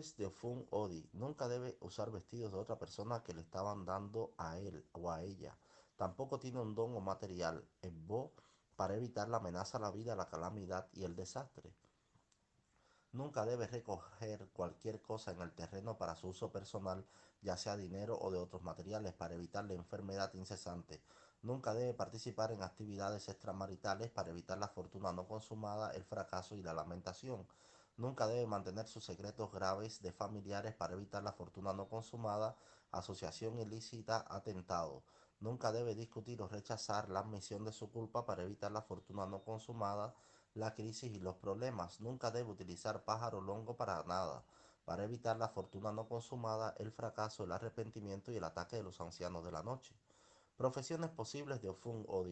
De Ofun Odi. Nunca debe usar vestidos de otra persona que le estaban dando a él o a ella. Tampoco tiene un don o material, en Bo, para evitar la amenaza a la vida, la calamidad y el desastre. Nunca debe recoger cualquier cosa en el terreno para su uso personal, ya sea dinero o de otros materiales, para evitar la enfermedad incesante. Nunca debe participar en actividades extramaritales para evitar la fortuna no consumada, el fracaso y la lamentación. Nunca debe mantener sus secretos graves de familiares para evitar la fortuna no consumada, asociación ilícita, atentado. Nunca debe discutir o rechazar la admisión de su culpa para evitar la fortuna no consumada, la crisis y los problemas. Nunca debe utilizar pájaro longo para nada, para evitar la fortuna no consumada, el fracaso, el arrepentimiento y el ataque de los ancianos de la noche. Profesiones posibles de Ofun Odi.